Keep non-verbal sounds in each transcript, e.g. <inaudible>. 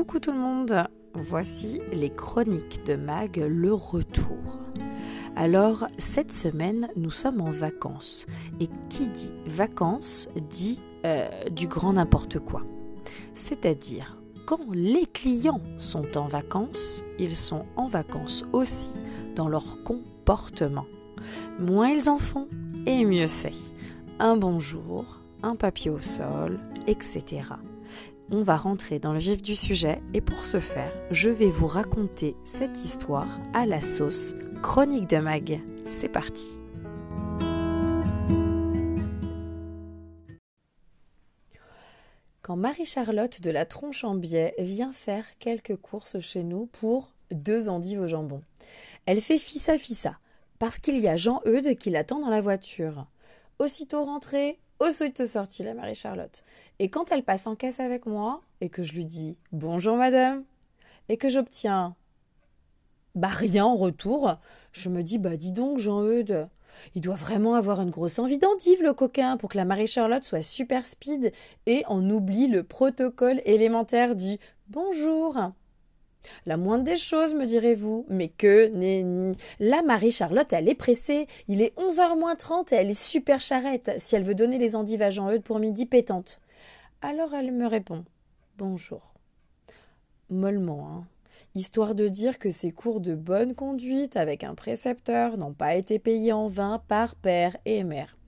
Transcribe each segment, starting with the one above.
Coucou tout le monde, voici les chroniques de Mag, le retour. Alors, cette semaine, nous sommes en vacances. Et qui dit vacances dit euh, du grand n'importe quoi. C'est-à-dire, quand les clients sont en vacances, ils sont en vacances aussi dans leur comportement. Moins ils en font, et mieux c'est. Un bonjour, un papier au sol, etc on va rentrer dans le vif du sujet et pour ce faire, je vais vous raconter cette histoire à la sauce Chronique de Mag. C'est parti. Quand Marie-Charlotte de la Tronche en Biais vient faire quelques courses chez nous pour deux endives au jambon, elle fait fissa fissa parce qu'il y a Jean-Eudes qui l'attend dans la voiture. Aussitôt rentrée, aussitôt sortie, la Marie-Charlotte. Et quand elle passe en caisse avec moi, et que je lui dis Bonjour madame, et que j'obtiens bah rien en retour, je me dis Bah dis donc, Jean-Eudes, il doit vraiment avoir une grosse envie d'endive, le coquin, pour que la Marie-Charlotte soit super speed et en oublie le protocole élémentaire du Bonjour. La moindre des choses, me direz-vous. Mais que nenni. La Marie-Charlotte, elle est pressée. Il est 11h moins 30 et elle est super charrette. Si elle veut donner les endives à Jean-Eudes pour midi, pétante. Alors elle me répond Bonjour. Mollement, hein. Histoire de dire que ses cours de bonne conduite avec un précepteur n'ont pas été payés en vain par père et mère.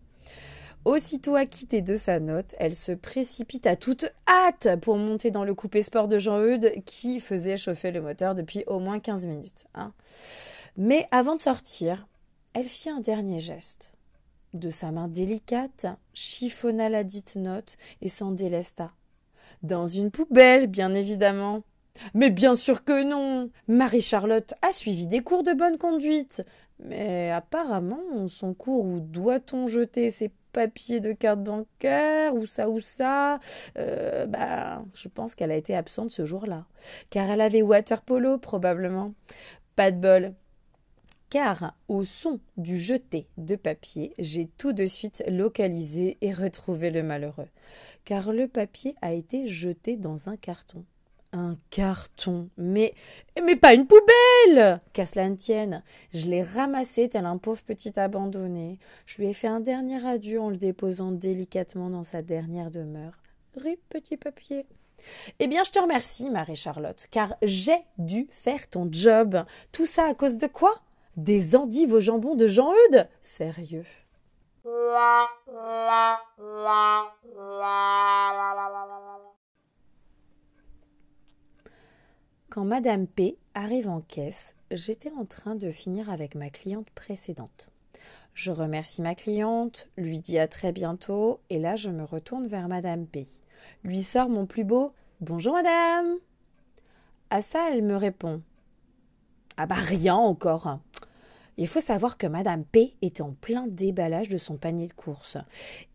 Aussitôt acquittée de sa note, elle se précipite à toute hâte pour monter dans le coupé sport de Jean-Eudes qui faisait chauffer le moteur depuis au moins 15 minutes. Hein. Mais avant de sortir, elle fit un dernier geste. De sa main délicate, chiffonna la dite note et s'en délesta. Dans une poubelle, bien évidemment. Mais bien sûr que non. Marie-Charlotte a suivi des cours de bonne conduite. Mais apparemment, son cours où doit-on jeter ses papier de carte bancaire ou ça ou ça, euh, bah, je pense qu'elle a été absente ce jour-là. Car elle avait water polo probablement. Pas de bol. Car au son du jeté de papier, j'ai tout de suite localisé et retrouvé le malheureux. Car le papier a été jeté dans un carton. Un carton. Mais, mais pas une poubelle! Qu'à cela ne tienne. Je l'ai ramassé tel un pauvre petit abandonné. Je lui ai fait un dernier adieu en le déposant délicatement dans sa dernière demeure. Rip, petit papier. Eh bien, je te remercie, Marie-Charlotte, car j'ai dû faire ton job. Tout ça à cause de quoi? Des endives au jambon de Jean-Eudes? Sérieux. Quand Madame P arrive en caisse, j'étais en train de finir avec ma cliente précédente. Je remercie ma cliente, lui dis à très bientôt, et là je me retourne vers Madame P. Lui sors mon plus beau Bonjour madame. À ça elle me répond Ah bah rien encore. Il faut savoir que Madame P était en plein déballage de son panier de courses.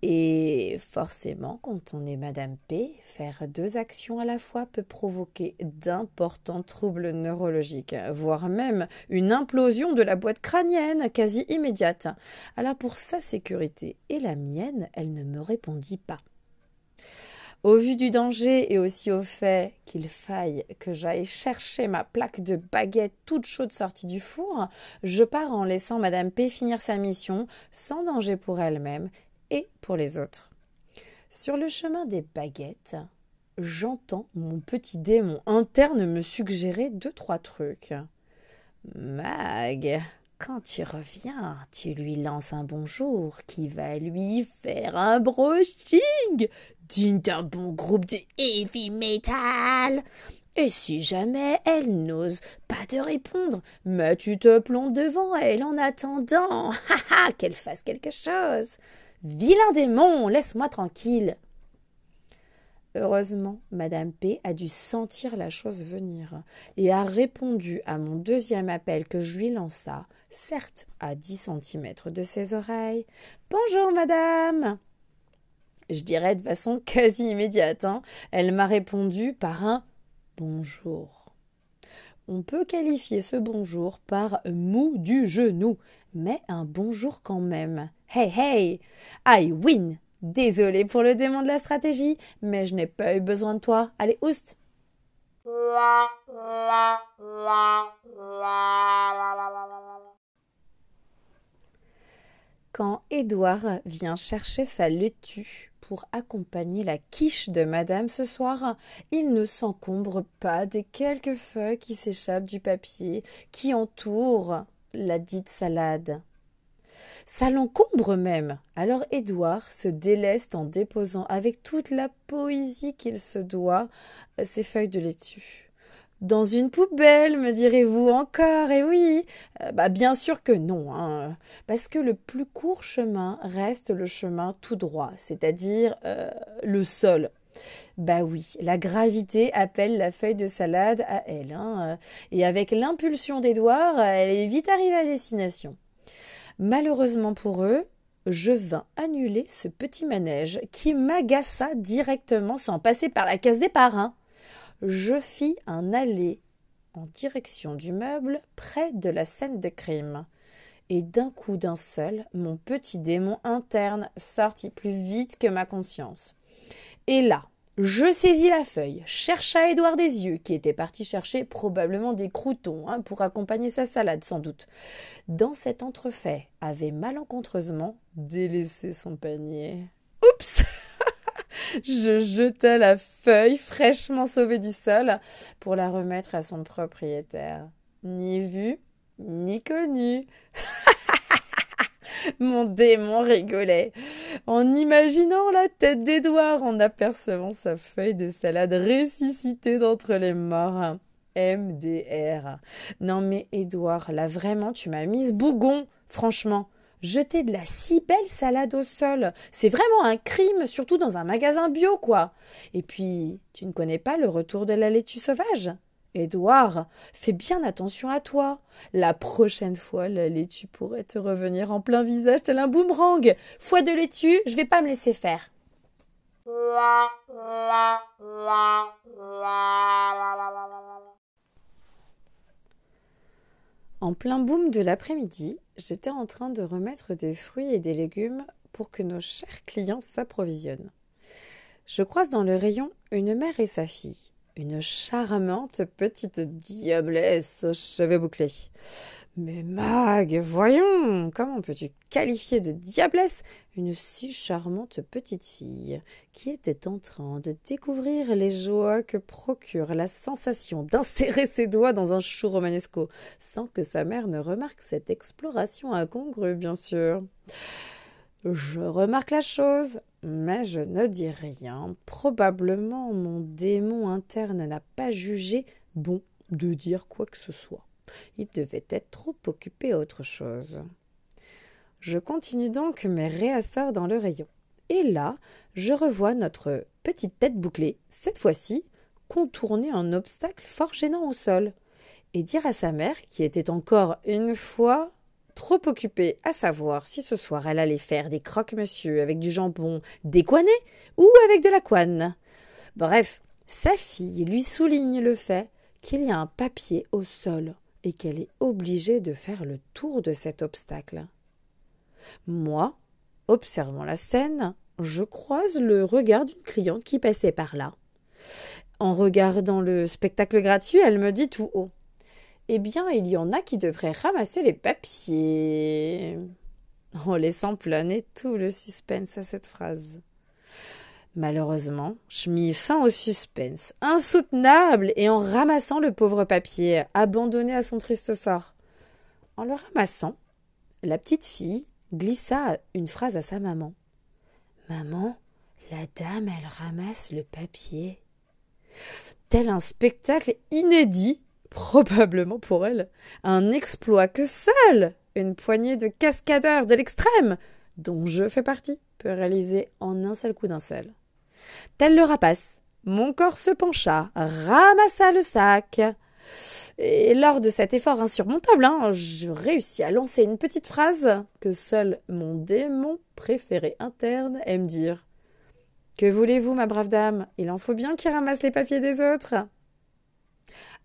Et forcément, quand on est Madame P, faire deux actions à la fois peut provoquer d'importants troubles neurologiques, voire même une implosion de la boîte crânienne quasi immédiate. Alors pour sa sécurité et la mienne, elle ne me répondit pas. Au vu du danger et aussi au fait qu'il faille que j'aille chercher ma plaque de baguette toute chaude sortie du four, je pars en laissant Madame P finir sa mission sans danger pour elle-même et pour les autres. Sur le chemin des baguettes, j'entends mon petit démon interne me suggérer deux trois trucs. Mag, quand tu reviens, tu lui lances un bonjour qui va lui faire un brushing digne d'un bon groupe de heavy metal. Et si jamais elle n'ose pas te répondre, mais tu te plonges devant elle en attendant, <laughs> qu'elle fasse quelque chose. Vilain démon, laisse-moi tranquille. Heureusement, Madame P a dû sentir la chose venir et a répondu à mon deuxième appel que je lui lança, certes à dix centimètres de ses oreilles. Bonjour, madame. Je dirais de façon <laughs> quasi immédiate. Hein. Elle m'a répondu par un bonjour. On peut qualifier ce bonjour par mou du genou, mais un bonjour quand même. Hey hey, I win Désolé pour le démon de la stratégie, mais je n'ai pas eu besoin de toi. Allez, oust Quand Édouard vient chercher sa laitue pour accompagner la quiche de madame ce soir, il ne s'encombre pas des quelques feuilles qui s'échappent du papier qui entoure la dite salade. Ça l'encombre même. Alors Édouard se déleste en déposant avec toute la poésie qu'il se doit ses feuilles de laitue. Dans une poubelle, me direz-vous encore Eh oui euh, Bah bien sûr que non, hein, parce que le plus court chemin reste le chemin tout droit, c'est-à-dire euh, le sol. Bah oui, la gravité appelle la feuille de salade à elle, hein, et avec l'impulsion d'Édouard, elle est vite arrivée à destination. Malheureusement pour eux, je vins annuler ce petit manège qui m'agaça directement sans passer par la case des parrains je fis un aller en direction du meuble près de la scène de crime. Et d'un coup d'un seul, mon petit démon interne sortit plus vite que ma conscience. Et là, je saisis la feuille, chercha Édouard yeux, qui était parti chercher probablement des croutons hein, pour accompagner sa salade, sans doute. Dans cet entrefait, avait malencontreusement délaissé son panier. Oups <laughs> je jetai la feuille fraîchement sauvée du sol pour la remettre à son propriétaire. Ni vu, ni connu. <laughs> Mon démon rigolait en imaginant la tête d'Édouard en apercevant sa feuille de salade ressuscitée d'entre les morts. MDR. Non mais Édouard, là vraiment tu m'as mise bougon, franchement. Jeter de la si belle salade au sol, c'est vraiment un crime, surtout dans un magasin bio, quoi. Et puis, tu ne connais pas le retour de la laitue sauvage? Édouard, fais bien attention à toi. La prochaine fois, la laitue pourrait te revenir en plein visage tel un boomerang. Foi de laitue, je vais pas me laisser faire. En plein boom de l'après-midi, j'étais en train de remettre des fruits et des légumes pour que nos chers clients s'approvisionnent. Je croise dans le rayon une mère et sa fille, une charmante petite diablesse aux cheveux bouclés. Mais Mag, voyons, comment peux-tu qualifier de diablesse une si charmante petite fille qui était en train de découvrir les joies que procure la sensation d'insérer ses doigts dans un chou romanesco, sans que sa mère ne remarque cette exploration incongrue, bien sûr? Je remarque la chose, mais je ne dis rien. Probablement mon démon interne n'a pas jugé bon de dire quoi que ce soit. Il devait être trop occupé à autre chose. Je continue donc mes réassorts dans le rayon. Et là, je revois notre petite tête bouclée, cette fois-ci, contourner un obstacle fort gênant au sol, et dire à sa mère, qui était encore une fois trop occupée à savoir si ce soir elle allait faire des croque-monsieur avec du jambon décoiné ou avec de la couenne. Bref, sa fille lui souligne le fait qu'il y a un papier au sol et qu'elle est obligée de faire le tour de cet obstacle. Moi, observant la scène, je croise le regard d'une cliente qui passait par là. En regardant le spectacle gratuit, elle me dit tout haut Eh bien, il y en a qui devraient ramasser les papiers. En laissant planer tout le suspense à cette phrase. Malheureusement, je mis fin au suspense, insoutenable, et en ramassant le pauvre papier, abandonné à son triste sort. En le ramassant, la petite fille glissa une phrase à sa maman. Maman, la dame, elle ramasse le papier. Tel un spectacle inédit, probablement pour elle, un exploit que seule une poignée de cascadeurs de l'extrême, dont je fais partie, peut réaliser en un seul coup d'un seul. Tel le rapace, mon corps se pencha, ramassa le sac. Et lors de cet effort insurmontable, hein, je réussis à lancer une petite phrase que seul mon démon préféré interne aime dire. Que voulez-vous, ma brave dame? Il en faut bien qu'il ramasse les papiers des autres.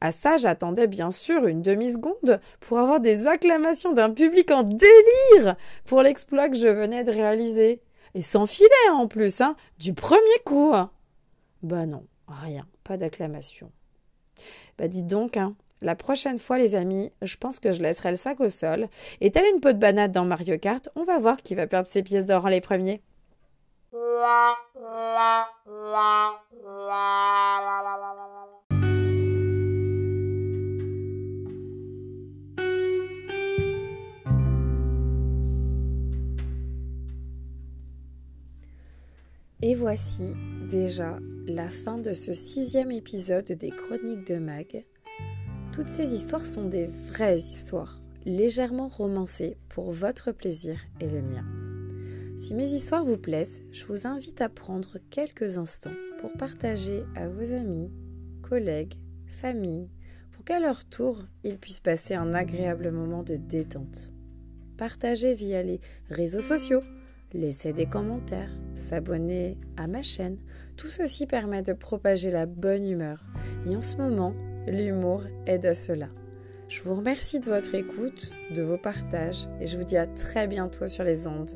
À ça, j'attendais bien sûr une demi-seconde pour avoir des acclamations d'un public en délire pour l'exploit que je venais de réaliser. Et sans filet en plus, hein, du premier coup. Bah non, rien, pas d'acclamation. Bah dites donc, hein, la prochaine fois, les amis, je pense que je laisserai le sac au sol. Et tel une peau de banane dans Mario Kart, on va voir qui va perdre ses pièces d'or en les premiers. <laughs> Et voici déjà la fin de ce sixième épisode des Chroniques de Mag. Toutes ces histoires sont des vraies histoires, légèrement romancées pour votre plaisir et le mien. Si mes histoires vous plaisent, je vous invite à prendre quelques instants pour partager à vos amis, collègues, familles, pour qu'à leur tour, ils puissent passer un agréable moment de détente. Partagez via les réseaux sociaux, laisser des commentaires, s'abonner à ma chaîne. Tout ceci permet de propager la bonne humeur. Et en ce moment, l'humour aide à cela. Je vous remercie de votre écoute, de vos partages et je vous dis à très bientôt sur les ondes.